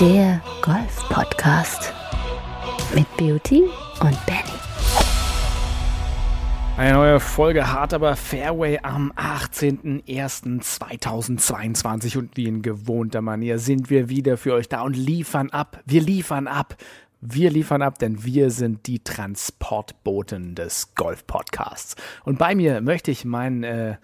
Der Golf-Podcast mit Beauty und Benny. Eine neue Folge Hart aber Fairway am 18.01.2022 und wie in gewohnter Manier sind wir wieder für euch da und liefern ab. Wir liefern ab. Wir liefern ab, denn wir sind die Transportboten des Golf-Podcasts. Und bei mir möchte ich meinen äh,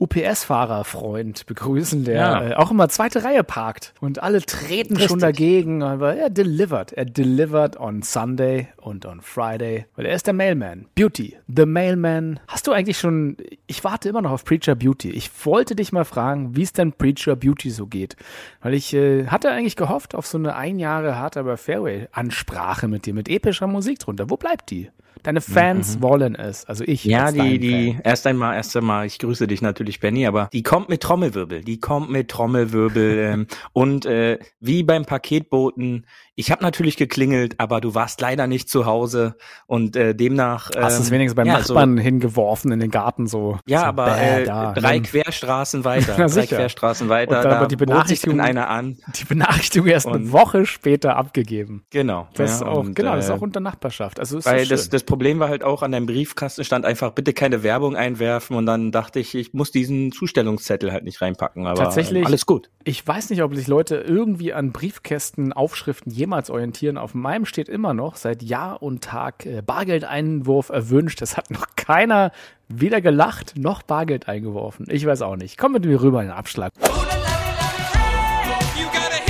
UPS-Fahrer-Freund begrüßen, der Ja. äh, auch immer zweite Reihe parkt. Und alle treten schon dagegen, aber er delivered. Er delivered on Sunday und on Friday, weil er ist der Mailman. Beauty, the Mailman. Hast du eigentlich schon, ich warte immer noch auf Preacher Beauty. Ich wollte dich mal fragen, wie es denn Preacher Beauty so geht. Weil ich äh, hatte eigentlich gehofft auf so eine ein Jahre hart aber Fairway-Ansprache mit dir, mit epischer Musik drunter. Wo bleibt die? Deine Fans wollen es, also ich. Ja, die, die, Fan. erst einmal, erst einmal, ich grüße dich natürlich, Benny, aber die kommt mit Trommelwirbel, die kommt mit Trommelwirbel ähm, und äh, wie beim Paketboten, ich habe natürlich geklingelt, aber du warst leider nicht zu Hause und äh, demnach Hast du es ähm, wenigstens beim ja, Nachbarn hingeworfen in den Garten so? Ja, so aber bäh, äh, da, drei nimm. Querstraßen weiter, Na, drei. Querstraßen weiter, Und dann aber die Benachrichtigung- einer an, die Benachrichtigung erst eine Und- Woche später abgegeben. genau. Das ist ja, auch, und, genau, das ist äh, auch unter Nachbarschaft. Also ist Weil das, das, das Problem war halt auch, an deinem Briefkasten stand einfach, bitte keine Werbung einwerfen und dann dachte ich, ich muss diesen Zustellungszettel halt nicht reinpacken, aber Tatsächlich- ähm, alles gut. ich weiß nicht, ob sich Leute irgendwie an Briefkästen, Aufschriften jemals orientieren. Auf meinem steht immer noch seit Jahr und Tag äh, Bargeldeinwurf erwünscht. Das hat noch keiner weder gelacht noch Bargeld eingeworfen. Ich weiß auch nicht. Komm mit mir rüber in den Abschlag. You gotta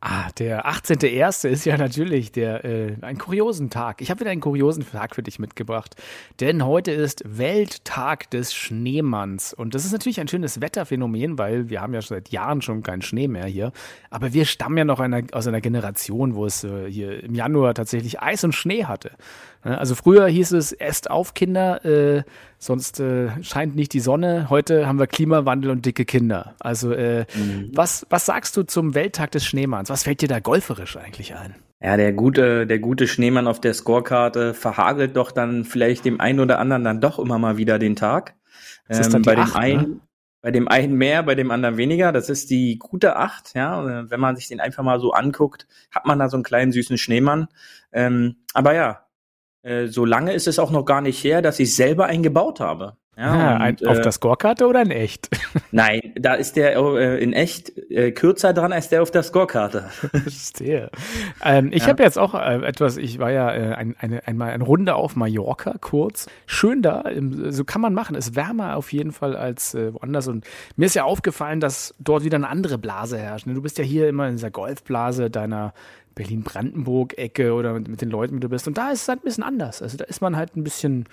Ah, der 18.01. ist ja natürlich der äh, ein kuriosen Tag. Ich habe wieder einen kuriosen Tag für dich mitgebracht, denn heute ist Welttag des Schneemanns und das ist natürlich ein schönes Wetterphänomen, weil wir haben ja seit Jahren schon keinen Schnee mehr hier, aber wir stammen ja noch einer, aus einer Generation, wo es äh, hier im Januar tatsächlich Eis und Schnee hatte. Ja, Also früher hieß es esst auf Kinder, äh, sonst äh, scheint nicht die Sonne. Heute haben wir Klimawandel und dicke Kinder. Also äh, was was sagst du zum Welttag des Schneemanns? Was fällt dir da golferisch eigentlich ein? Ja, der gute, der gute Schneemann auf der Scorekarte verhagelt doch dann vielleicht dem einen oder anderen dann doch immer mal wieder den Tag. Das ist dann die bei dem Acht, ne? einen, bei dem einen mehr, bei dem anderen weniger. Das ist die gute Acht, ja. Und Wenn man sich den einfach mal so anguckt, hat man da so einen kleinen süßen Schneemann. Ähm, aber ja, äh, so lange ist es auch noch gar nicht her, dass ich selber einen gebaut habe. Ja, und, ein, auf äh, der Scorekarte oder in echt? Nein, da ist der äh, in echt äh, kürzer dran als der auf der Scorekarte. Verstehe. Ähm, ich Ja. habe jetzt auch äh, etwas, ich war ja äh, ein, eine, einmal eine Runde auf Mallorca kurz. Schön da, so kann man machen. Ist wärmer auf jeden Fall als äh, woanders. Und mir ist ja aufgefallen, dass dort wieder eine andere Blase herrscht. ne? Du bist ja hier immer in dieser Golfblase deiner Berlin-Brandenburg-Ecke oder mit, mit den Leuten, wie du bist. Und da ist es halt ein bisschen anders. Also da ist man halt ein bisschen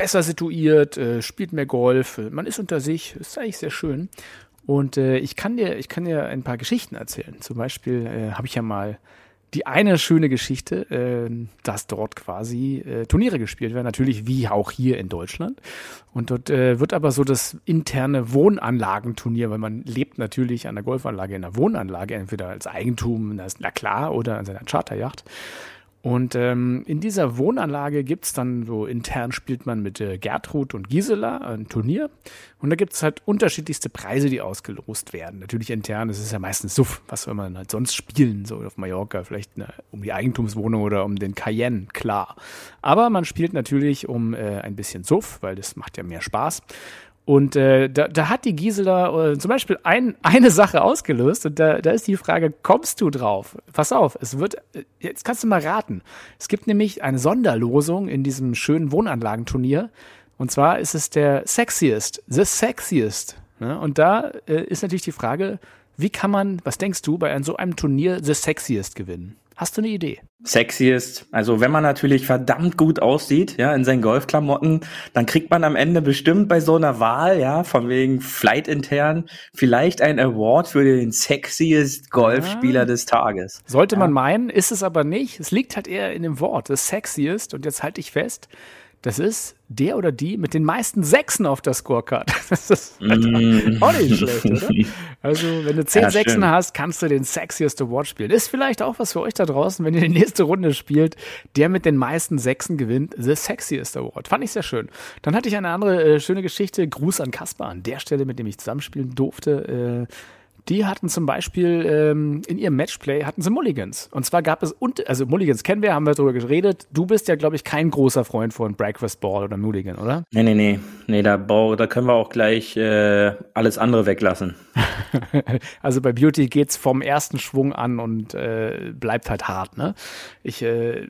besser situiert, äh, spielt mehr Golf, äh, man ist unter sich, ist eigentlich sehr schön. Und äh, ich kann dir, ich kann dir ein paar Geschichten erzählen. Zum Beispiel äh, habe ich ja mal die eine schöne Geschichte, äh, dass dort quasi äh, Turniere gespielt werden, natürlich wie auch hier in Deutschland. Und dort äh, wird aber so das interne Wohnanlagenturnier, weil man lebt natürlich an der Golfanlage in einer Wohnanlage, entweder als Eigentum, na klar, oder an seiner Charterjacht. Und ähm, in dieser Wohnanlage gibt's dann so intern spielt man mit äh, Gertrud und Gisela ein Turnier. Und da gibt's halt unterschiedlichste Preise, die ausgelost werden. Natürlich intern, das ist ja meistens Suff, was soll man halt sonst spielen, so auf Mallorca, vielleicht eine, um die Eigentumswohnung oder um den Cayenne, klar. Aber man spielt natürlich um äh, ein bisschen Suff, weil das macht ja mehr Spaß. Und äh, da, da hat die Gisela äh, zum Beispiel ein, eine Sache ausgelöst und da, da ist die Frage, kommst du drauf? Pass auf, es wird, äh, jetzt kannst du mal raten. Es gibt nämlich eine Sonderlosung in diesem schönen Wohnanlagenturnier und zwar ist es der Sexiest, The Sexiest. Ne? Und da äh, ist natürlich die Frage, wie kann man, was denkst du, bei so einem Turnier The Sexiest gewinnen? Hast du eine Idee? Sexiest. Also wenn man natürlich verdammt gut aussieht, ja, in seinen Golfklamotten, dann kriegt man am Ende bestimmt bei so einer Wahl, ja, von wegen Flight intern, vielleicht ein Award für den sexiest Golfspieler Ah. des Tages. Sollte man meinen, ist es aber nicht. Es liegt halt eher in dem Wort, das Sexiest. Und jetzt halte ich fest, Das ist der oder die mit den meisten Sechsen auf der Scorecard. Das ist mm. auch nicht schlecht, oder? Also, wenn du zehn ja, Sechsen hast, kannst du den Sexiest Award spielen. Ist vielleicht auch was für euch da draußen, wenn ihr die nächste Runde spielt. Der mit den meisten Sechsen gewinnt The Sexiest Award. Fand ich sehr schön. Dann hatte ich eine andere äh, schöne Geschichte. Gruß an Kaspar an der Stelle, mit dem ich zusammenspielen durfte. Äh, die hatten zum Beispiel ähm, in ihrem Matchplay hatten sie Mulligans. Und zwar gab es, und, also Mulligans kennen wir, haben wir darüber geredet. Du bist ja, glaube ich, kein großer Freund von Breakfast Ball oder Mulligan, oder? Nee, nee, nee. Nee, da, da können wir auch gleich äh, alles andere weglassen. also bei Beauty geht's vom ersten Schwung an und äh, bleibt halt hart, ne? Ich äh,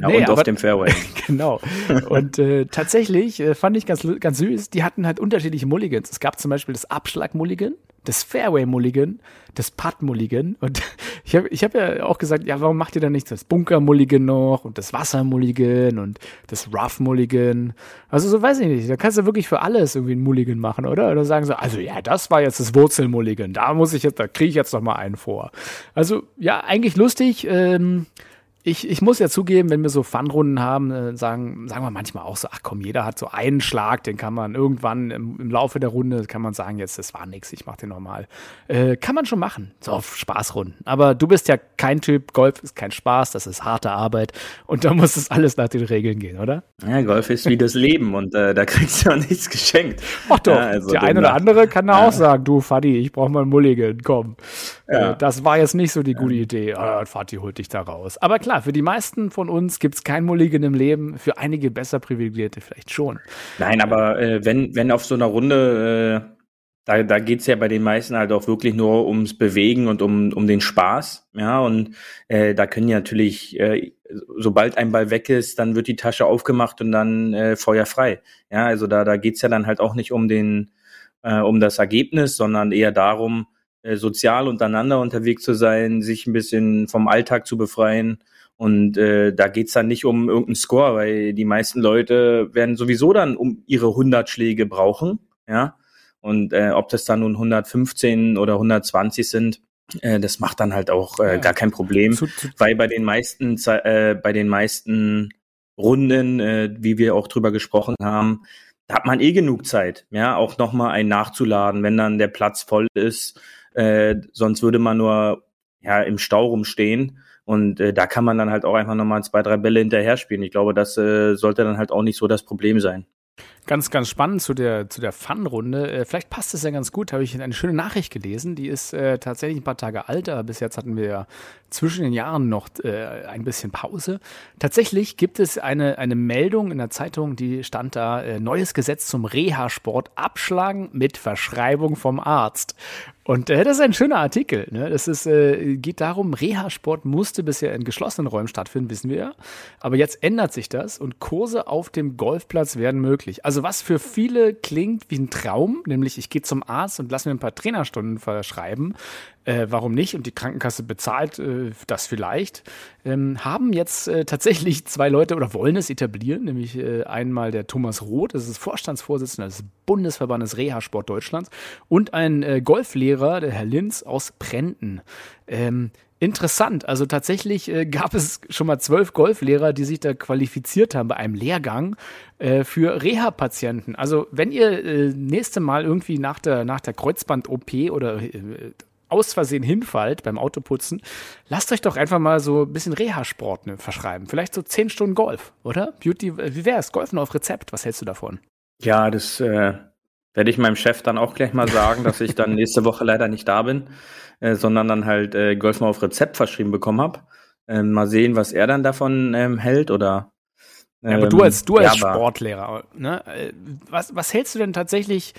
ja, nee, und aber, auf dem Fairway. genau. Und äh, tatsächlich äh, fand ich ganz, ganz süß, die hatten halt unterschiedliche Mulligans. Es gab zum Beispiel das Abschlag-Mulligan, das Fairway-Mulligan, das Putt-Mulligan. Und ich habe ich hab ja auch gesagt, ja, warum macht ihr dann nicht das Bunker-Mulligan noch und das Wasser-Mulligan und das Rough-Mulligan? Also so weiß ich nicht. Da kannst du wirklich für alles irgendwie ein Mulligan machen, oder? Oder sagen so, also ja, das war jetzt das Wurzel-Mulligan. Da muss ich jetzt, da kriege ich jetzt noch mal einen vor. Also ja, eigentlich lustig. Ähm, ich, ich muss ja zugeben, wenn wir so Fun-Runden haben, äh, sagen, sagen wir manchmal auch so, ach komm, jeder hat so einen Schlag, den kann man irgendwann im, im Laufe der Runde, kann man sagen, jetzt, das war nix, ich mach den nochmal. Äh, kann man schon machen, so auf Spaßrunden. Aber du bist ja kein Typ, Golf ist kein Spaß, das ist harte Arbeit und da muss es alles nach den Regeln gehen, oder? Ja, Golf ist wie das Leben und äh, da kriegst du auch nichts geschenkt. Ach doch, ja, also der eine oder andere kann da ja. auch sagen, du Fadi, ich brauch mal einen Mulligan, komm. Ja. Äh, das war jetzt nicht so die gute Idee. Oh, Fadi holt dich da raus. Aber klar, klar, für die meisten von uns gibt es kein Mulligan im Leben, für einige besser Privilegierte vielleicht schon. Nein, aber äh, wenn, wenn auf so einer Runde, äh, da, da geht es ja bei den meisten halt auch wirklich nur ums Bewegen und um, um den Spaß. Ja, und äh, da können ja natürlich, äh, sobald ein Ball weg ist, dann wird die Tasche aufgemacht und dann äh, feuerfrei. Ja, also da, da geht es ja dann halt auch nicht um den, äh, um das Ergebnis, sondern eher darum, äh, sozial untereinander unterwegs zu sein, sich ein bisschen vom Alltag zu befreien. Und äh, da geht's dann nicht um irgendeinen Score, weil die meisten Leute werden sowieso dann um ihre 100 Schläge brauchen. Ja. Und äh, ob das dann nun 115 oder 120 sind, äh, das macht dann halt auch äh, ja. gar kein Problem, zu, zu, weil bei den meisten äh, bei den meisten Runden, äh, wie wir auch drüber gesprochen haben, da hat man eh genug Zeit, ja, auch nochmal einen nachzuladen, wenn dann der Platz voll ist äh, sonst würde man nur ja im Stau rumstehen. Und äh, da kann man dann halt auch einfach nochmal zwei, drei Bälle hinterher spielen. Ich glaube, das äh, sollte dann halt auch nicht so das Problem sein. Ganz, ganz spannend zu der, zu der Fun-Runde. Äh, vielleicht passt es ja ganz gut. Habe ich eine schöne Nachricht gelesen. Die ist äh, tatsächlich ein paar Tage alt, aber bis jetzt hatten wir ja zwischen den Jahren noch äh, ein bisschen Pause. Tatsächlich gibt es eine, eine Meldung in der Zeitung, die stand da: äh, Neues Gesetz zum Reha-Sport abschlagen mit Verschreibung vom Arzt. Und äh, das ist ein schöner Artikel. Ne? Das ist, äh, geht darum, Reha-Sport musste bisher in geschlossenen Räumen stattfinden, wissen wir ja. Aber jetzt ändert sich das und Kurse auf dem Golfplatz werden möglich. Also was für viele klingt wie ein Traum, nämlich ich gehe zum Arzt und lasse mir ein paar Trainerstunden verschreiben, äh, warum nicht? Und die Krankenkasse bezahlt äh, das vielleicht. Ähm, haben jetzt äh, tatsächlich zwei Leute oder wollen es etablieren, nämlich äh, einmal der Thomas Roth, das ist Vorstandsvorsitzender des Bundesverbandes Reha-Sport Deutschlands, und ein äh, Golflehrer, der Herr Linz aus Prenten. Ähm, Interessant. Also tatsächlich äh, gab es schon mal zwölf Golflehrer, die sich da qualifiziert haben bei einem Lehrgang äh, für Reha-Patienten. Also wenn ihr äh, nächste Mal irgendwie nach der, nach der Kreuzband-OP oder äh, aus Versehen hinfallt beim Autoputzen, lasst euch doch einfach mal so ein bisschen Reha-Sport ne, verschreiben. Vielleicht so zehn Stunden Golf, oder? Beauty, wie wär's? Golfen auf Rezept, was hältst du davon? Ja, das äh, werde ich meinem Chef dann auch gleich mal sagen, dass ich dann nächste Woche leider nicht da bin, äh, sondern dann halt äh, Golfen auf Rezept verschrieben bekommen habe. Ähm, mal sehen, was er dann davon ähm, hält oder ja, aber du als, du als ja, Sportlehrer, ne? Äh, was, was hältst du denn tatsächlich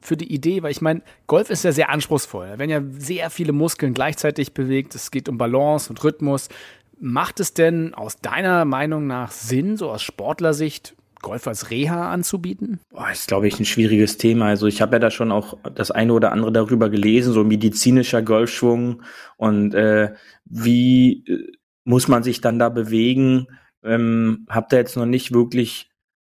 für die Idee, weil ich meine, Golf ist ja sehr anspruchsvoll. Da werden ja sehr viele Muskeln gleichzeitig bewegt. Es geht um Balance und Rhythmus. Macht es denn aus deiner Meinung nach Sinn, so aus Sportlersicht, Golf als Reha anzubieten? Boah, ist, glaube ich, ein schwieriges Thema. Also ich habe ja da schon auch das eine oder andere darüber gelesen, so medizinischer Golfschwung und äh, wie äh, muss man sich dann da bewegen. Ähm, hab da jetzt noch nicht wirklich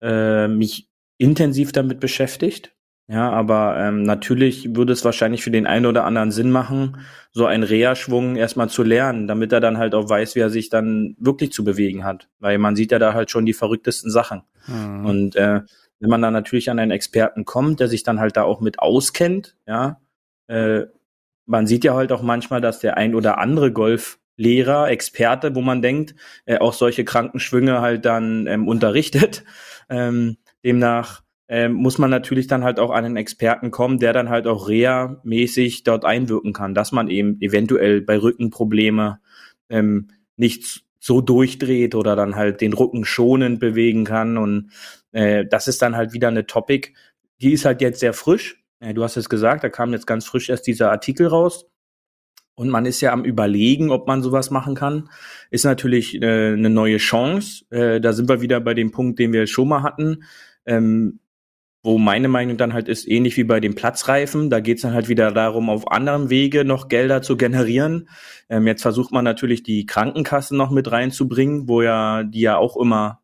äh, mich intensiv damit beschäftigt. Ja, aber ähm, natürlich würde es wahrscheinlich für den einen oder anderen Sinn machen, so einen Reha-Schwung erstmal zu lernen, damit er dann halt auch weiß, wie er sich dann wirklich zu bewegen hat. Weil man sieht ja da halt schon die verrücktesten Sachen. Mhm. Und äh, wenn man dann natürlich an einen Experten kommt, der sich dann halt da auch mit auskennt, ja, äh, man sieht ja halt auch manchmal, dass der ein oder andere Golflehrer, Experte, wo man denkt, äh, auch solche Krankenschwünge halt dann ähm, unterrichtet. Ähm, demnach ähm, muss man natürlich dann halt auch an einen Experten kommen, der dann halt auch Reha-mäßig dort einwirken kann, dass man eben eventuell bei Rückenprobleme ähm, nicht so durchdreht oder dann halt den Rücken schonend bewegen kann. Und äh, das ist dann halt wieder eine Topic, die ist halt jetzt sehr frisch. Äh, du hast es gesagt, da kam jetzt ganz frisch erst dieser Artikel raus. Und man ist ja am überlegen, ob man sowas machen kann. Ist natürlich äh, eine neue Chance. Äh, da sind wir wieder bei dem Punkt, den wir schon mal hatten. Ähm, wo meine Meinung dann halt ist, ähnlich wie bei den Platzreifen, da geht's dann halt wieder darum, auf anderem Wege noch Gelder zu generieren. Ähm, jetzt versucht man natürlich die Krankenkassen noch mit reinzubringen, wo ja die ja auch immer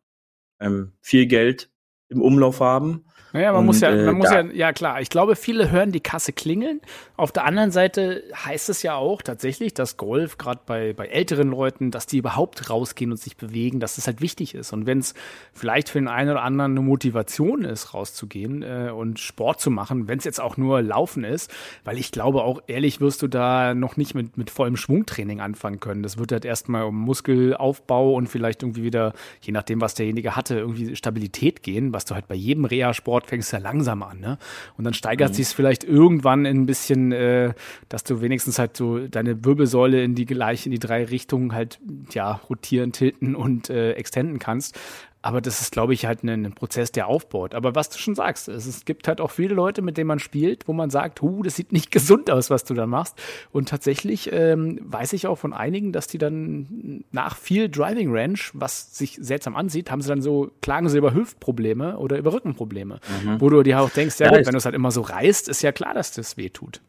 ähm, viel Geld im Umlauf haben. Naja, man und, muss ja, man äh, muss ja, ja klar, ich glaube, viele hören die Kasse klingeln. Auf der anderen Seite heißt es ja auch tatsächlich, dass Golf, gerade bei, bei älteren Leuten, dass die überhaupt rausgehen und sich bewegen, dass das halt wichtig ist. Und wenn es vielleicht für den einen oder anderen eine Motivation ist, rauszugehen äh, und Sport zu machen, wenn es jetzt auch nur Laufen ist, weil ich glaube auch, ehrlich wirst du da noch nicht mit, mit vollem Schwungtraining anfangen können. Das wird halt erstmal um Muskelaufbau und vielleicht irgendwie wieder, je nachdem, was derjenige hatte, irgendwie Stabilität gehen, was du halt bei jedem Reha-Sport fängst ja langsam an, ne? Und dann steigert mhm. sich es vielleicht irgendwann in ein bisschen, äh, dass du wenigstens halt so deine Wirbelsäule in die gleich in die drei Richtungen halt ja rotieren, tilten und äh, extenden kannst. Aber das ist, glaube ich, halt ein, ein, Prozess, der aufbaut. Aber was du schon sagst, es, es, gibt halt auch viele Leute, mit denen man spielt, wo man sagt, hu, das sieht nicht gesund aus, was du da machst. Und tatsächlich ähm, weiß ich auch von einigen, dass die dann nach viel Driving Range, was sich seltsam ansieht, haben sie dann so, klagen sie über Hüftprobleme oder über Rückenprobleme. Mhm. Wo du dir auch denkst, ja, ja gut, wenn du es halt immer so reißt, ist ja klar, dass das weh tut.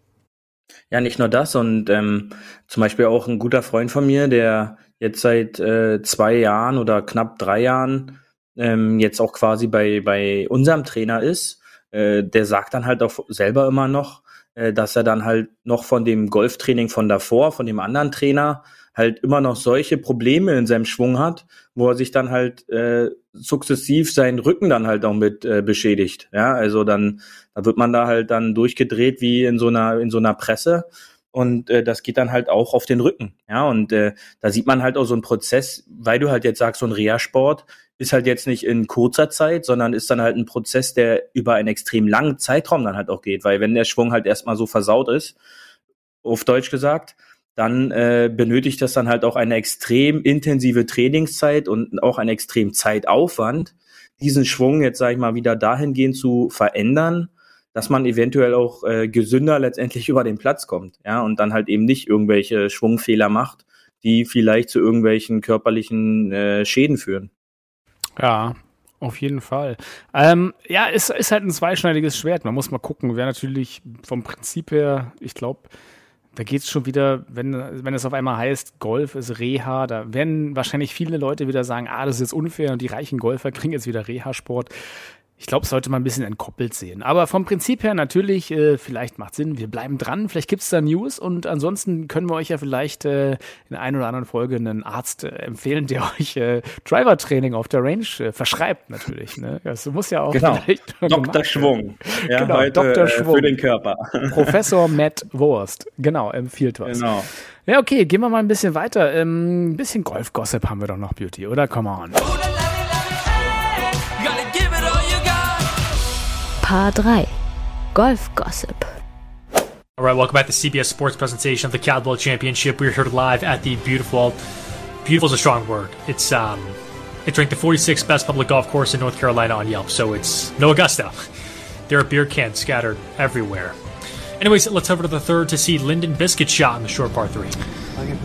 Ja, nicht nur das und ähm, zum Beispiel auch ein guter Freund von mir, der jetzt seit äh, zwei Jahren oder knapp drei Jahren ähm, jetzt auch quasi bei, bei unserem Trainer ist, äh, der sagt dann halt auch selber immer noch, äh, dass er dann halt noch von dem Golftraining von davor, von dem anderen Trainer, halt immer noch solche Probleme in seinem Schwung hat, wo er sich dann halt äh, sukzessiv seinen Rücken dann halt auch mit äh, beschädigt. Ja, also dann, da wird man da halt dann durchgedreht wie in so einer, in so einer Presse und äh, das geht dann halt auch auf den Rücken. Ja, und äh, da sieht man halt auch so einen Prozess, weil du halt jetzt sagst, so ein Reha-Sport ist halt jetzt nicht in kurzer Zeit, sondern ist dann halt ein Prozess, der über einen extrem langen Zeitraum dann halt auch geht, weil wenn der Schwung halt erstmal so versaut ist, auf Deutsch gesagt, dann äh, benötigt das dann halt auch eine extrem intensive Trainingszeit und auch einen extrem Zeitaufwand, diesen Schwung jetzt, sage ich mal, wieder dahingehend zu verändern, dass man eventuell auch äh, gesünder letztendlich über den Platz kommt, ja, und dann halt eben nicht irgendwelche Schwungfehler macht, die vielleicht zu irgendwelchen körperlichen äh, Schäden führen. Ja, auf jeden Fall. Ähm, ja, es ist, ist halt ein zweischneidiges Schwert. Man muss mal gucken. Wäre natürlich vom Prinzip her, ich glaube, da geht es schon wieder, wenn, wenn es auf einmal heißt, Golf ist Reha, da werden wahrscheinlich viele Leute wieder sagen, ah, das ist jetzt unfair und die reichen Golfer kriegen jetzt wieder Reha-Sport. Ich glaube, sollte man ein bisschen entkoppelt sehen. Aber vom Prinzip her natürlich, äh, vielleicht macht Sinn, wir bleiben dran, vielleicht gibt's da News und ansonsten können wir euch ja vielleicht äh, in der einen oder anderen Folge einen Arzt äh, empfehlen, der euch äh, Driver-Training auf der Range äh, verschreibt natürlich. Ne? Das muss ja auch genau. Dr. Schwung. Ja, genau, heute, Dr. Schwung. Für den Körper. Professor Matt Wurst. Genau, empfiehlt was. Genau. Ja, okay, gehen wir mal ein bisschen weiter. Ähm, ein bisschen Golf-Gossip haben wir doch noch, Beauty, oder? Come on. Paar 3 Golf Gossip. All right, welcome back to CBS Sports presentation of the Caldwell Championship. We're here live at the beautiful, beautiful is a strong word. It's um, it's ranked the 46th best public golf course in North Carolina on Yelp, so it's no Augusta. There are beer cans scattered everywhere. Anyways, let's head over to the third to see Lyndon Biscuit shot in the short par three.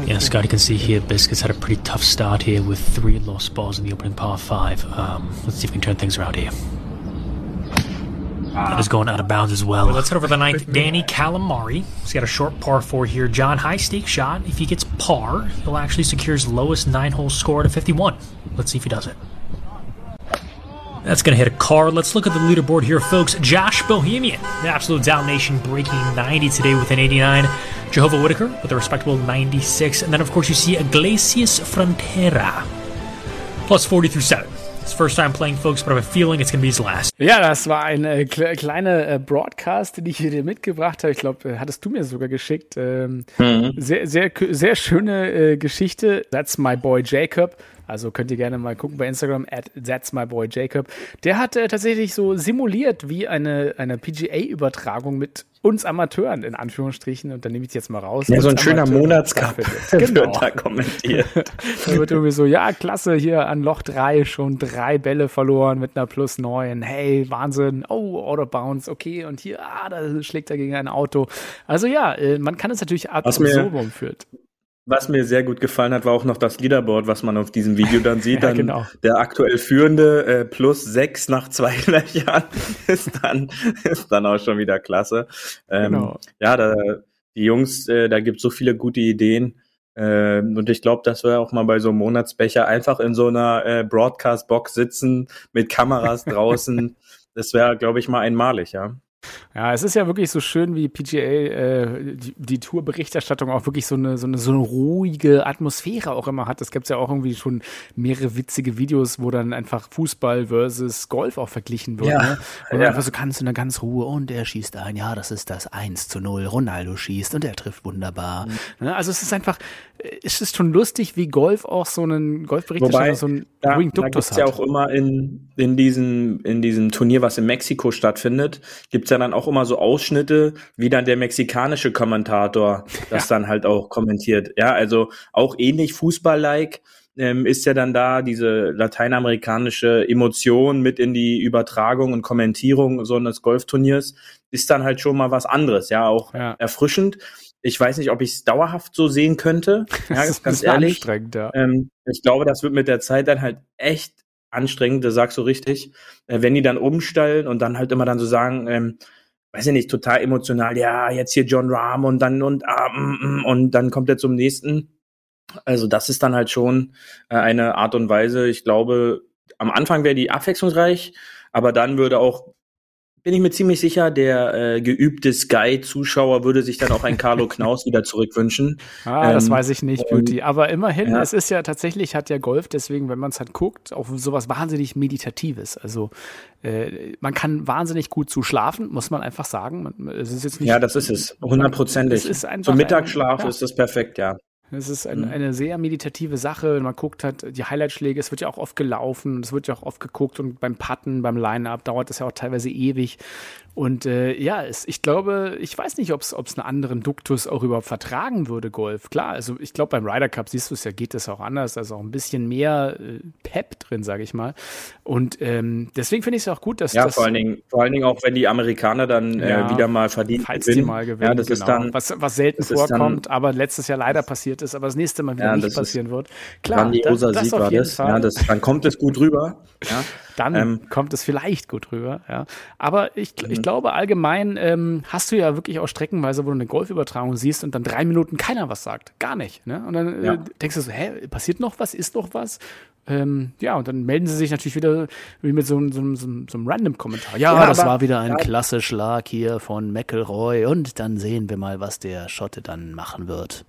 Yeah, Scott, you can see here Biscuits had a pretty tough start here with three lost balls in the opening par five. Um, let's see if we can turn things around here. That is going out of bounds as well. Let's head over the ninth. Danny Calamari. He's got a short par four here. John, high stake shot. If he gets par, he'll actually secure his lowest nine hole score to 51. Let's see if he does it. That's going to hit a card. Let's look at the leaderboard here, folks. Josh Bohemian, the absolute domination, breaking 90 today with an 89. Jehovah Whitaker with a respectable 96. And then, of course, you see Iglesias Frontera plus 40 through 7. His first time playing, folks, but I have a feeling it's going to be his last. Ja, das war ein äh, kle kleiner äh, Broadcast, den ich dir mitgebracht habe. Ich glaube, äh, hattest du mir sogar geschickt. Ähm, mhm. Sehr, sehr, sehr schöne äh, Geschichte. That's my boy Jacob. Also könnt ihr gerne mal gucken bei Instagram at that's my boy Jacob. Der hat äh, tatsächlich so simuliert wie eine, eine PGA-Übertragung mit uns Amateuren in Anführungsstrichen und dann nehme ich jetzt mal raus. Ja, so ein schöner Monatskampf genau. da kommentiert. da wird irgendwie so, ja, klasse, hier an Loch 3 schon drei Bälle verloren mit einer plus 9. Hey, Wahnsinn. Oh, Auto Bounce, okay. Und hier, ah, da schlägt er gegen ein Auto. Also ja, äh, man kann es natürlich ab absurdum führt. Was mir sehr gut gefallen hat, war auch noch das Leaderboard, was man auf diesem Video dann sieht. ja, dann genau. Der aktuell führende äh, plus sechs nach zwei Jahren ist dann, ist dann auch schon wieder klasse. Ähm, genau. Ja, da, die Jungs, äh, da gibt so viele gute Ideen. Äh, und ich glaube, dass wir auch mal bei so einem Monatsbecher einfach in so einer äh, Broadcast-Box sitzen mit Kameras draußen. das wäre, glaube ich, mal einmalig, ja. Ja, es ist ja wirklich so schön, wie PGA äh, die, die Tourberichterstattung auch wirklich so eine, so, eine, so eine ruhige Atmosphäre auch immer hat. Es gibt ja auch irgendwie schon mehrere witzige Videos, wo dann einfach Fußball versus Golf auch verglichen wird. Ja. Ne? Wo ja. einfach so kannst du eine ganz Ruhe und er schießt ein, ja, das ist das 1 zu 0. Ronaldo schießt und er trifft wunderbar. Mhm. Ne? Also es ist einfach, es ist schon lustig, wie Golf auch so einen Golfberichterstatter so einen da, ruhigen Duktus da hat. ja auch immer in, in diesem, in diesem Turnier, was in Mexiko stattfindet, gibt's ja dann auch immer so Ausschnitte, wie dann der mexikanische Kommentator das ja. dann halt auch kommentiert. Ja, also auch ähnlich Fußball-like ähm, ist ja dann da diese lateinamerikanische Emotion mit in die Übertragung und Kommentierung so eines Golfturniers ist dann halt schon mal was anderes, ja, auch ja. erfrischend. Ich weiß nicht, ob ich es dauerhaft so sehen könnte. Ja, das ist ganz ehrlich. Ja. Ähm, ich glaube, das wird mit der Zeit dann halt echt anstrengend, das sagst du richtig, äh, wenn die dann umstellen und dann halt immer dann so sagen, ähm, weiß ich nicht, total emotional, ja, jetzt hier John Rahm und dann und ah, mm, mm, und dann kommt er zum nächsten. Also das ist dann halt schon äh, eine Art und Weise, ich glaube, am Anfang wäre die abwechslungsreich, aber dann würde auch bin ich mir ziemlich sicher, der äh, geübte Sky-Zuschauer würde sich dann auch ein Carlo Knaus wieder zurückwünschen. Ah, ähm, das weiß ich nicht, Beauty. Aber immerhin, ja. es ist ja tatsächlich, hat ja Golf, deswegen, wenn man es halt guckt, auch sowas wahnsinnig Meditatives. Also äh, man kann wahnsinnig gut zu schlafen, muss man einfach sagen. Man, es ist jetzt nicht, ja, das ist es, hundertprozentig. Zum Mittagsschlaf ein, ja. ist das perfekt, ja. Es ist ein, mhm. eine sehr meditative Sache. Man guckt halt die Highlightschläge, es wird ja auch oft gelaufen, es wird ja auch oft geguckt und beim Putten, beim Line-Up dauert das ja auch teilweise ewig. Und äh, ja, es, ich glaube, ich weiß nicht, ob es einen anderen Duktus auch überhaupt vertragen würde, Golf. Klar, also ich glaube, beim Ryder Cup siehst du es ja, geht das auch anders. Also auch ein bisschen mehr äh, Pep drin, sage ich mal. Und ähm, deswegen finde ich es auch gut, dass ja, das. vor allen Dingen, vor allen Dingen auch, wenn die Amerikaner dann äh, ja, äh, wieder mal verdienen. Falls gewinnen. die mal gewinnen. Ja, das genau. ist dann, was, was selten vorkommt, dann, aber letztes Jahr leider passiert ist, aber das nächste Mal wieder ja, nicht passieren wird. Klar, das, das Sieg war das. Ja, das. Dann kommt es gut rüber. Ja. Dann ähm, kommt es vielleicht gut rüber. Ja. Aber ich, ich glaube allgemein ähm, hast du ja wirklich auch streckenweise, wo du eine Golfübertragung siehst und dann drei Minuten keiner was sagt. Gar nicht. Ne? Und dann äh, ja. äh, denkst du so, hä, passiert noch was? Ist noch was? Ähm, ja, und dann melden sie sich natürlich wieder wie mit so, so, so, so einem Random-Kommentar. Ja, ja, das aber, war wieder ein ja. klasse Schlag hier von McElroy und dann sehen wir mal, was der Schotte dann machen wird.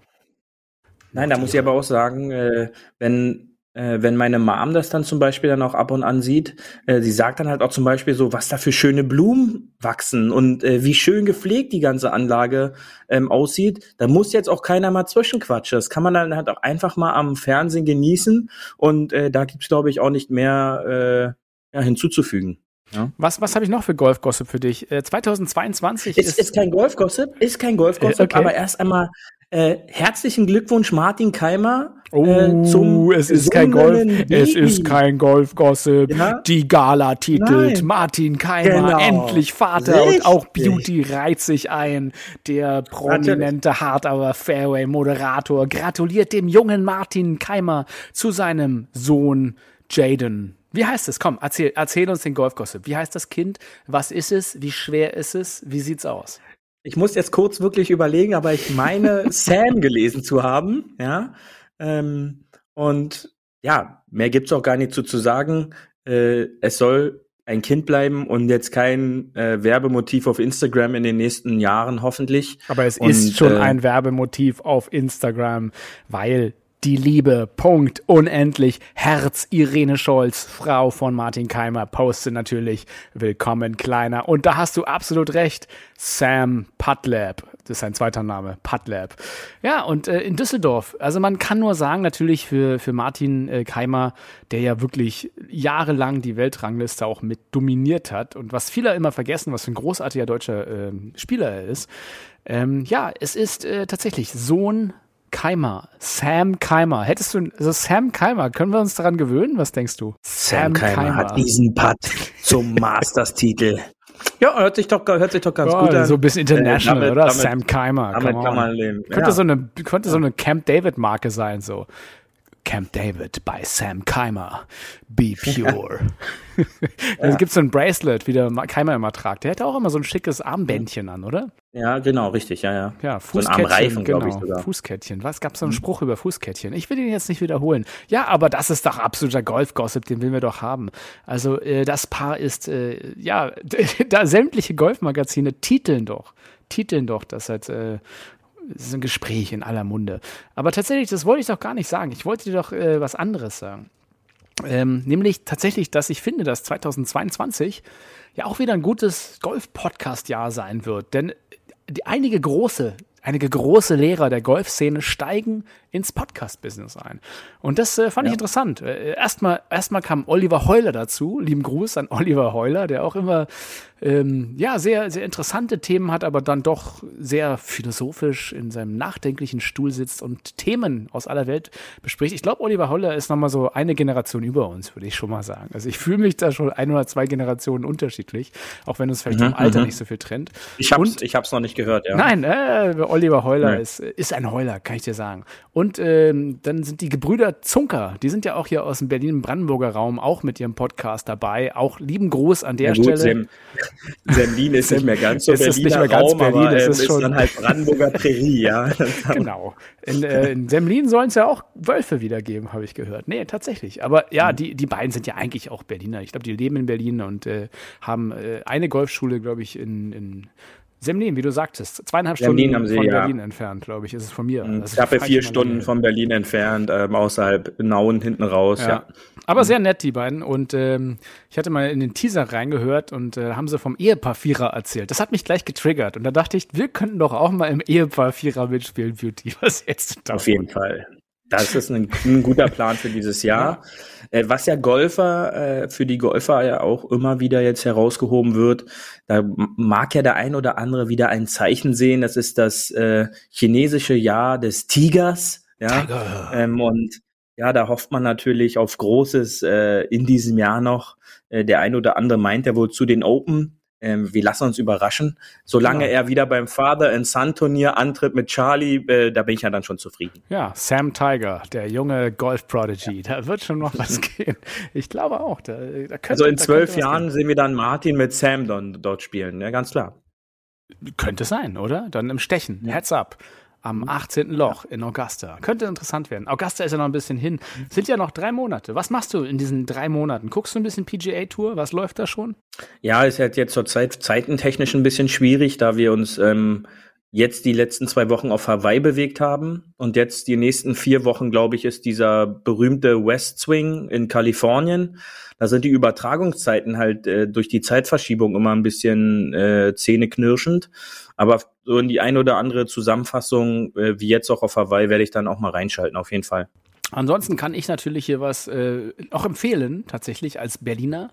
Nein, da muss ich aber auch sagen, äh, wenn äh, wenn meine Mom das dann zum Beispiel dann auch ab und an sieht, äh, sie sagt dann halt auch zum Beispiel so, was da für schöne Blumen wachsen und äh, wie schön gepflegt die ganze Anlage ähm, aussieht. Da muss jetzt auch keiner mal zwischenquatschen. Das kann man dann halt auch einfach mal am Fernsehen genießen und äh, da gibt's glaube ich auch nicht mehr äh, ja, hinzuzufügen. Ja. Was, was habe ich noch für Golfgossip für dich? Äh, 2022 ist, ist, ist kein Golfgossip, ist kein Golfgossip, äh, okay. aber erst einmal äh, herzlichen Glückwunsch Martin Keimer äh, oh, äh, zum es ist kein Golf, Baby. es ist kein Golfgossip. Ja? Die Gala titelt Nein. Martin Keimer genau. endlich Vater Richtig. und auch Beauty reiht sich ein. Der prominente Hard aber Fairway Moderator gratuliert dem jungen Martin Keimer zu seinem Sohn Jaden. Wie heißt es? Komm, erzähl, erzähl uns den Golfgossip. Wie heißt das Kind? Was ist es? Wie schwer ist es? Wie sieht's aus? Ich muss jetzt kurz wirklich überlegen, aber ich meine, Sam gelesen zu haben, ja. Ähm, und ja, mehr gibt's auch gar nicht zu, zu sagen. Äh, es soll ein Kind bleiben und jetzt kein äh, Werbemotiv auf Instagram in den nächsten Jahren hoffentlich. Aber es und, ist schon äh, ein Werbemotiv auf Instagram, weil die Liebe, Punkt, unendlich, Herz, Irene Scholz, Frau von Martin Keimer, postet natürlich, willkommen Kleiner. Und da hast du absolut recht, Sam Putlab, das ist sein zweiter Name, Putlab. Ja, und äh, in Düsseldorf, also man kann nur sagen, natürlich für, für Martin äh, Keimer, der ja wirklich jahrelang die Weltrangliste auch mit dominiert hat und was viele immer vergessen, was für ein großartiger deutscher äh, Spieler er ist. Ähm, ja, es ist äh, tatsächlich Sohn Keimer, Sam Keimer. Hättest du, also Sam Keimer, können wir uns daran gewöhnen? Was denkst du? Sam Keimer hat diesen Putt zum Masters-Titel. Ja, hört sich doch, hört sich doch ganz Ja, gut an. so ein bisschen international, Äh, damit- oder? damit- Sam Keimer. Damit kann man leben. Könnte, Ja. so eine, könnte so eine Camp David Marke sein, so. Camp David by Sam Keimer. Be pure. Es gibt so ein Bracelet, wie der Keimer immer tragt. Der hätte auch immer so ein schickes Armbändchen an, oder? Ja, genau, richtig, ja, ja. Ja, So ein Fußkettchen, Armreifen, genau. glaube ich sogar. Mhm. Fußkettchen. Was gab's so einen Spruch über Fußkettchen? Ich will ihn jetzt nicht wiederholen. Ja, aber das ist doch absoluter Golf-Gossip, den will wir doch haben. Also äh, das Paar ist, äh, ja, da sämtliche Golfmagazine titeln doch, titeln doch das als äh, es ist ein Gespräch in aller Munde. Aber tatsächlich, das wollte ich doch gar nicht sagen. Ich wollte dir doch äh, was anderes sagen. Ähm, nämlich tatsächlich, dass ich finde, dass 2022 ja auch wieder ein gutes Golf-Podcast-Jahr sein wird. Denn die, einige große, einige große Lehrer der Golfszene steigen ins Podcast-Business ein. Und das äh, fand ich interessant. Äh, erstmal, erstmal kam Oliver Heuler dazu. Lieben Gruß an Oliver Heuler, der auch immer ähm, ja, sehr, sehr interessante Themen hat, aber dann doch sehr philosophisch in seinem nachdenklichen Stuhl sitzt und Themen aus aller Welt bespricht. Ich glaube, Oliver Holler ist nochmal so eine Generation über uns, würde ich schon mal sagen. Also ich fühle mich da schon ein oder zwei Generationen unterschiedlich, auch wenn uns vielleicht im Alter nicht so viel trennt. Ich hab's, ich hab's noch nicht gehört, ja. Nein, äh, Oliver Heuler Nee. ist, ist ein Heuler, kann ich dir sagen. Und ähm, dann sind die Gebrüder Zunker, die sind ja auch hier aus dem Berlin-Brandenburger Raum auch mit ihrem Podcast dabei. Auch lieben Gruß an der Ja, gut, Stelle. Sem, Semlin ist nicht mehr ganz so ist Berliner nicht mehr ganz Raum, Berlin, aber es ähm, ist ist, schon- dann halt Brandenburger Prärie, ja. Genau. In, äh, in Semlin sollen es ja auch Wölfe wiedergeben, habe ich gehört. Nee, tatsächlich. Aber ja, die, die beiden sind ja eigentlich auch Berliner. Ich glaube, die leben in Berlin und äh, haben äh, eine Golfschule, glaube ich, in, in Semlin, wie du sagtest. Zweieinhalb Semlin Stunden See, von ja. Berlin entfernt, glaube ich, ist es von mir. Also, Knappe fahr ich vier Stunden von Berlin entfernt, ähm, außerhalb Nauen hinten raus, ja. Ja. Aber sehr nett, die beiden. Und ähm, ich hatte mal in den Teaser reingehört und äh, haben sie vom Ehepaar Vierer erzählt. Das hat mich gleich getriggert. Und da dachte ich, wir könnten doch auch mal im Ehepaar Vierer mitspielen, Beauty. Was jetzt? Auf jeden Fall. Das ist ein, ein guter Plan für dieses Jahr. Äh, was ja Golfer, äh, für die Golfer ja auch immer wieder jetzt herausgehoben wird, da mag ja der ein oder andere wieder ein Zeichen sehen. Das ist das äh, chinesische Jahr des Tigers. Ja. Ähm, und ja, da hofft man natürlich auf Großes äh, in diesem Jahr noch. Äh, der ein oder andere meint ja wohl zu den Open. Ähm, wir lassen uns überraschen. Solange Genau. er wieder beim Father and Son Turnier antritt mit Charlie, äh, da bin ich ja dann schon zufrieden. Ja, Sam Tiger, der junge Golf-Prodigy. Da wird schon noch was gehen. Ich glaube auch. Da, da könnte, Also in zwölf Jahren sehen wir dann Martin mit Sam dann dort spielen, ja, ganz klar. Könnte sein, oder? Dann im Stechen. Heads up. Am 18. Loch in Augusta. Könnte interessant werden. Augusta ist ja noch ein bisschen hin. Sind ja noch drei Monate. Was machst du in diesen drei Monaten? Guckst du ein bisschen PGA-Tour? Was läuft da schon? Ja, ist halt jetzt zur Zeit zeitentechnisch ein bisschen schwierig, da wir uns ähm, jetzt die letzten zwei Wochen auf Hawaii bewegt haben. Und jetzt die nächsten vier Wochen, glaube ich, ist dieser berühmte West Swing in Kalifornien. Da sind die Übertragungszeiten halt äh, durch die Zeitverschiebung immer ein bisschen äh, zähneknirschend. Aber so in die ein oder andere Zusammenfassung, äh, wie jetzt auch auf Hawaii, werde ich dann auch mal reinschalten, auf jeden Fall. Ansonsten kann ich natürlich hier was äh, auch empfehlen, tatsächlich als Berliner.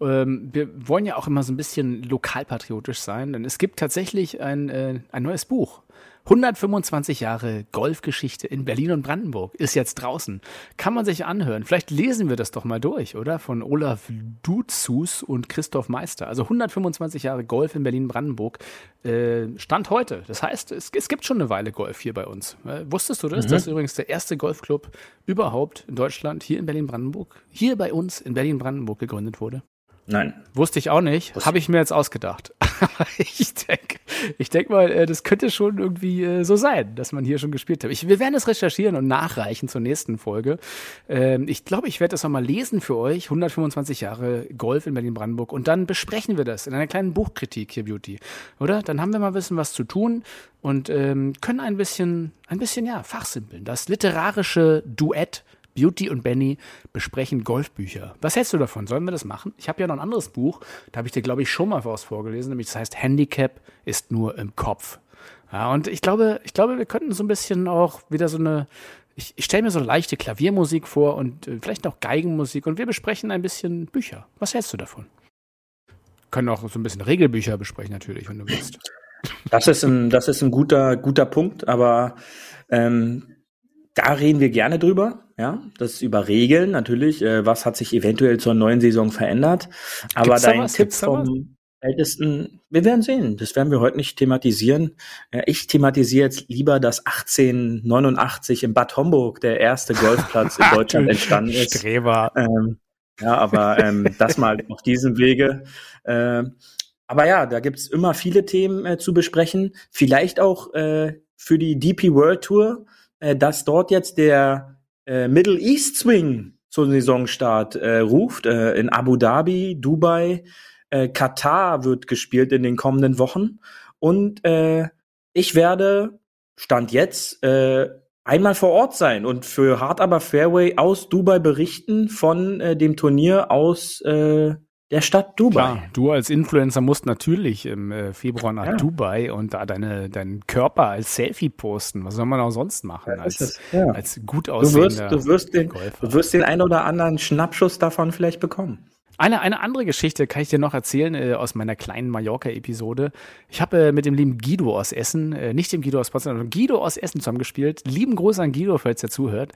Ähm, wir wollen ja auch immer so ein bisschen lokalpatriotisch sein, denn es gibt tatsächlich ein, äh, ein neues Buch. 125 Jahre Golfgeschichte in Berlin und Brandenburg ist jetzt draußen. Kann man sich anhören. Vielleicht lesen wir das doch mal durch, oder? Von Olaf Duzus und Christoph Meister. Also 125 Jahre Golf in Berlin-Brandenburg. Äh, Stand heute. Das heißt, es, es gibt schon eine Weile Golf hier bei uns. Äh, wusstest du das? Das ist übrigens der erste Golfclub überhaupt in Deutschland, hier in Berlin-Brandenburg, hier bei uns in Berlin-Brandenburg gegründet wurde. Nein. Wusste ich auch nicht. Habe ich mir jetzt ausgedacht. ich denke ich denk mal, äh, das könnte schon irgendwie äh, so sein, dass man hier schon gespielt hat. Ich, wir werden es recherchieren und nachreichen zur nächsten Folge. Ähm, ich glaube, ich werde das nochmal lesen für euch. 125 Jahre Golf in Berlin-Brandenburg. Und dann besprechen wir das in einer kleinen Buchkritik hier, Beauty. Oder? Dann haben wir mal ein bisschen was zu tun und ähm, können ein bisschen, ein bisschen, ja, fachsimpeln. Das literarische Duett Beauty und Benny besprechen Golfbücher. Was hältst du davon? Sollen wir das machen? Ich habe ja noch ein anderes Buch, da habe ich dir, glaube ich, schon mal was vorgelesen, nämlich das heißt Handicap ist nur im Kopf. Ja, und ich glaube, ich glaube, wir könnten so ein bisschen auch wieder so eine, ich, ich stelle mir so leichte Klaviermusik vor und äh, vielleicht noch Geigenmusik und wir besprechen ein bisschen Bücher. Was hältst du davon? können auch so ein bisschen Regelbücher besprechen natürlich, wenn du willst. Das ist ein, das ist ein guter, guter Punkt, aber ähm, da reden wir gerne drüber. Ja, das ist über Regeln natürlich. Äh, was hat sich eventuell zur neuen Saison verändert? Aber Gibt's dein Tipp vom Ältesten, wir werden sehen. Das werden wir heute nicht thematisieren. Äh, ich thematisiere jetzt lieber, dass 1889 in Bad Homburg der erste Golfplatz in Deutschland entstanden ist. Streber. Ähm, ja, aber ähm, das mal auf diesem Wege. Äh, aber ja, da gibt's immer viele Themen äh, zu besprechen. Vielleicht auch äh, für die DP World Tour, äh, dass dort jetzt der äh, Middle East Swing zum Saisonstart äh, ruft. Äh, in Abu Dhabi, Dubai, äh, Katar wird gespielt in den kommenden Wochen. Und äh, ich werde, Stand jetzt, äh, einmal vor Ort sein und für Hard Aber Fairway aus Dubai berichten von äh, dem Turnier aus äh, der Stadt Dubai. Klar, du als Influencer musst natürlich im äh, Februar nach ja. Dubai und da deine, deinen Körper als Selfie posten. Was soll man auch sonst machen ja, als, ja. als gut aussehender du wirst, du wirst den, Golfer. Du wirst den ein oder anderen Schnappschuss davon vielleicht bekommen. Eine, eine andere Geschichte kann ich dir noch erzählen äh, aus meiner kleinen Mallorca-Episode. Ich habe äh, mit dem lieben Guido aus Essen, äh, nicht dem Guido aus Potsdam, sondern Guido aus Essen zusammengespielt. Lieben Gruß an Guido, falls er zuhört.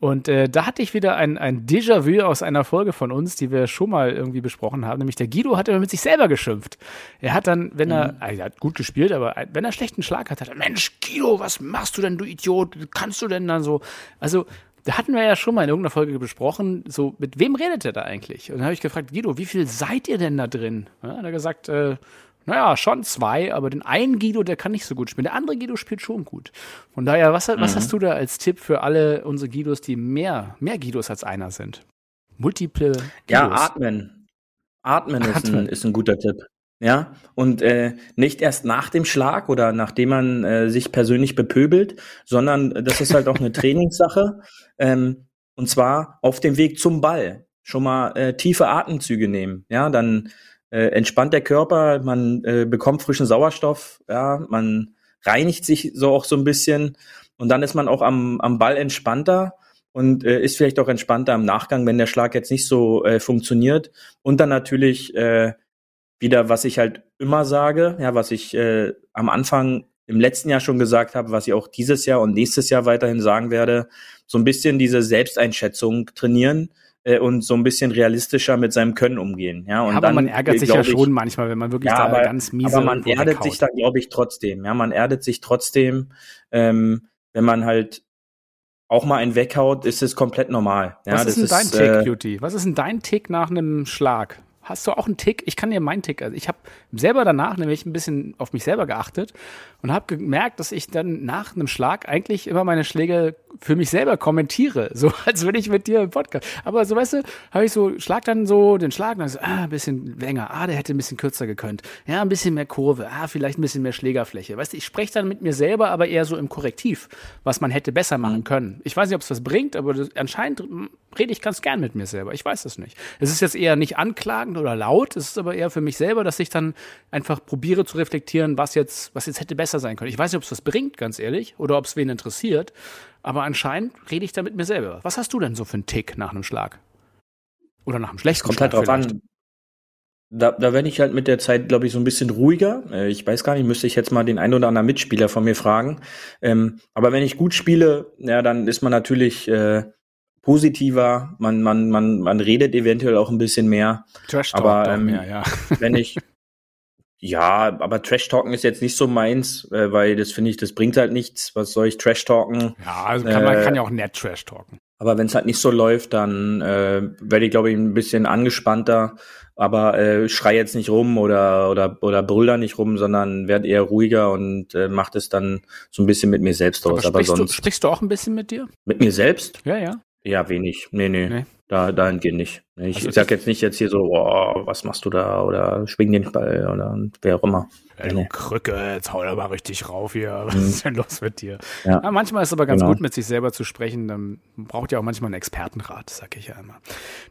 Und äh, da hatte ich wieder ein, ein Déjà-vu aus einer Folge von uns, die wir schon mal irgendwie besprochen haben. Nämlich der Guido hat immer mit sich selber geschimpft. Er hat dann, wenn er, mhm. er hat gut gespielt, aber wenn er schlechten Schlag hat, hat er, Mensch, Guido, was machst du denn, du Idiot? Kannst du denn dann so? Also da hatten wir ja schon mal in irgendeiner Folge besprochen, so, mit wem redet er da eigentlich? Und dann habe ich gefragt, Guido, wie viel seid ihr denn da drin? Ja, hat er gesagt, äh, naja, schon zwei, aber den einen Guido, der kann nicht so gut spielen. Der andere Guido spielt schon gut. Von daher, was, mhm. was hast du da als Tipp für alle unsere Guidos, die mehr, mehr Guidos als einer sind? Multiple Guidos. Ja, atmen. Atmen, atmen. Ist, ein, ist ein guter Tipp. Ja, und äh, nicht erst nach dem Schlag oder nachdem man äh, sich persönlich bepöbelt, sondern das ist halt auch eine Trainingssache. Ähm, und zwar auf dem Weg zum Ball. Schon mal äh, tiefe Atemzüge nehmen. Ja, dann äh, entspannt der Körper, man äh, bekommt frischen Sauerstoff, ja, man reinigt sich so auch so ein bisschen und dann ist man auch am, am Ball entspannter und äh, ist vielleicht auch entspannter im Nachgang, wenn der Schlag jetzt nicht so äh, funktioniert. Und dann natürlich äh, wieder, was ich halt immer sage, ja, was ich äh, am Anfang im letzten Jahr schon gesagt habe, was ich auch dieses Jahr und nächstes Jahr weiterhin sagen werde, so ein bisschen diese Selbsteinschätzung trainieren äh, und so ein bisschen realistischer mit seinem Können umgehen. Ja, und ja, aber dann, man ärgert sich ja ich, schon manchmal, wenn man wirklich ja, da aber, ganz miese Aber man erdet sich da, glaube ich, trotzdem. Ja, man erdet sich trotzdem, ähm, wenn man halt auch mal einen weghaut, ist es komplett normal. Ja, Was ist denn dein Tick, äh, Beauty? Was ist denn dein Tick nach einem Schlag? Hast du auch einen Tick? Ich kann dir meinen Tick. Also ich habe selber danach nämlich ein bisschen auf mich selber geachtet und habe gemerkt, dass ich dann nach einem Schlag eigentlich immer meine Schläge für mich selber kommentiere, so als wenn ich mit dir im Podcast. Aber so weißt du, habe ich so Schlag dann so den Schlag, dann so ah, ein bisschen länger, ah, der hätte ein bisschen kürzer gekönnt. Ja, ein bisschen mehr Kurve, ah, vielleicht ein bisschen mehr Schlägerfläche. Weißt du, ich spreche dann mit mir selber, aber eher so im Korrektiv, was man hätte besser machen mhm. können. Ich weiß nicht, ob es was bringt, aber das, anscheinend rede ich ganz gern mit mir selber. Ich weiß es nicht. Es ist jetzt eher nicht anklagend oder laut, es ist aber eher für mich selber, dass ich dann einfach probiere zu reflektieren, was jetzt, was jetzt hätte besser sein können. Ich weiß nicht, ob es was bringt, ganz ehrlich, oder ob es wen interessiert, aber anscheinend rede ich da mit mir selber. Was hast du denn so für einen Tick nach einem Schlag? Oder nach einem schlechten Kommt halt Schlag? Kommt halt drauf an. Da, da werde ich halt mit der Zeit, glaube ich, so ein bisschen ruhiger. Äh, ich weiß gar nicht, müsste ich jetzt mal den einen oder anderen Mitspieler von mir fragen. Ähm, aber wenn ich gut spiele, ja, dann ist man natürlich äh, positiver, man, man, man, man redet eventuell auch ein bisschen mehr. Trash Talk aber ähm, mehr, ja. wenn ich ja, aber Trash Talken ist jetzt nicht so meins, äh, weil das finde ich, das bringt halt nichts. Was soll ich Trash Talken? Ja, also kann, man kann ja auch nett Trash Talken. Aber wenn es halt nicht so läuft, dann äh, werde ich, glaube ich, ein bisschen angespannter. aber äh, schrei jetzt nicht rum oder oder oder brüll da nicht rum, sondern werd eher ruhiger und äh, mach das dann so ein bisschen mit mir selbst aus. Aber, Aber, sprichst, sonst du, sprichst du auch ein bisschen mit dir? mit mir selbst? Ja, ja. Ja, wenig. Nee, nee. Nee. Da, dahingehend nicht. Ich Also sag ich- jetzt nicht jetzt hier so, oh, was machst du da? Oder schwing den Ball oder wer auch immer. Ey, du Nee. Krücke, jetzt hau da mal richtig rauf hier. Was ist denn los mit dir? Mhm. Ja. Ja, manchmal ist es aber ganz Genau. gut, mit sich selber zu sprechen. Dann braucht ja auch manchmal einen Expertenrat, sag ich ja immer.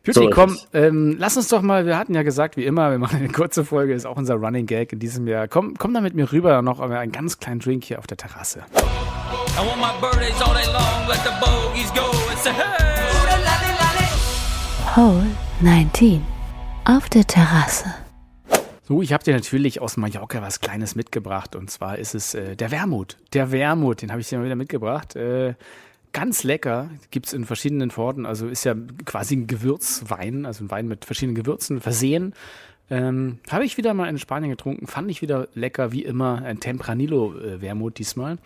Beauty, So komm, ähm, lass uns doch mal, wir hatten ja gesagt, wie immer, wir machen eine kurze Folge, ist auch unser Running Gag in diesem Jahr. Komm, komm da mit mir rüber, noch einen ganz kleinen Drink hier auf der Terrasse. I want my birdies all day long, let the bogeys go and say, hey! Hole 19. Auf der Terrasse. So, ich habe dir natürlich aus Mallorca was Kleines mitgebracht und zwar ist es äh, der Wermut. Der Wermut, den habe ich dir mal wieder mitgebracht. Äh, ganz lecker, gibt's in verschiedenen Formen, also ist ja quasi ein Gewürzwein, also ein Wein mit verschiedenen Gewürzen versehen. Ähm, habe ich wieder mal in Spanien getrunken, fand ich wieder lecker, wie immer, ein Tempranillo-Wermut diesmal.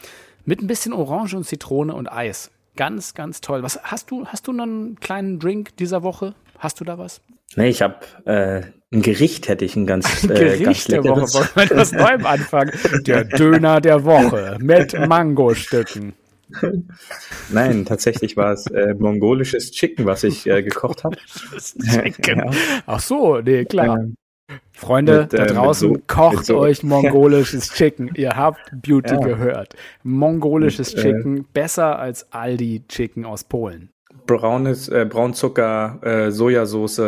Mit ein bisschen Orange und Zitrone und Eis. Ganz, ganz toll. Was hast du? Hast du noch einen kleinen Drink dieser Woche? Hast du da was? Nee, ich habe äh, ein Gericht hätte ich ein ganz, äh, ganz Gericht der Woche. Wollen wir mit was Neuem anfangen? Der Döner der Woche mit Mangostücken. Nein, tatsächlich war es äh, mongolisches Chicken, was ich äh, gekocht habe. Chicken. Ach so, nee, klar. Ähm, Freunde mit, da äh, draußen, so- kocht so- euch mongolisches Chicken. Ihr habt Beauty Ja. gehört. Mongolisches Mit, äh, Chicken, besser als Aldi Chicken aus Polen. braunes, äh, Braunzucker, äh, Sojasauce,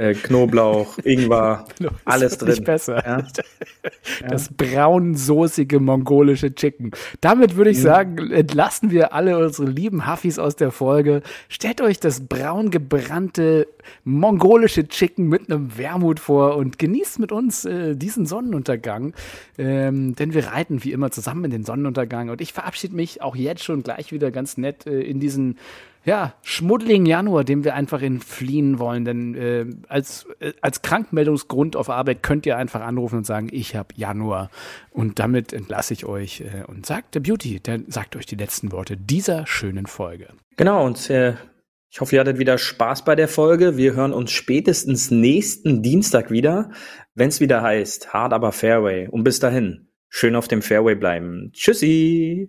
äh, Knoblauch, Ingwer, alles ist nicht drin. besser. Ja. Das braunsoßige mongolische Chicken. Damit würde ich Mhm. sagen, entlassen wir alle unsere lieben Huffis aus der Folge. Stellt euch das braun gebrannte mongolische Chicken mit einem Wermut vor und genießt mit uns äh, diesen Sonnenuntergang. Ähm, denn wir reiten wie immer zusammen in den Sonnenuntergang. Und ich verabschiede mich auch jetzt schon gleich wieder ganz nett äh, in diesen ja, schmuddeligen Januar, dem wir einfach entfliehen wollen. Denn äh, als, äh, als Krankmeldungsgrund auf Arbeit könnt ihr einfach anrufen und sagen, ich habe Januar. Und damit entlasse ich euch äh, und sagt der Beauty, der sagt euch die letzten Worte dieser schönen Folge. Genau, und äh, ich hoffe, ihr hattet wieder Spaß bei der Folge. Wir hören uns spätestens nächsten Dienstag wieder, wenn es wieder heißt Hard aber Fairway. Und bis dahin, schön auf dem Fairway bleiben. Tschüssi!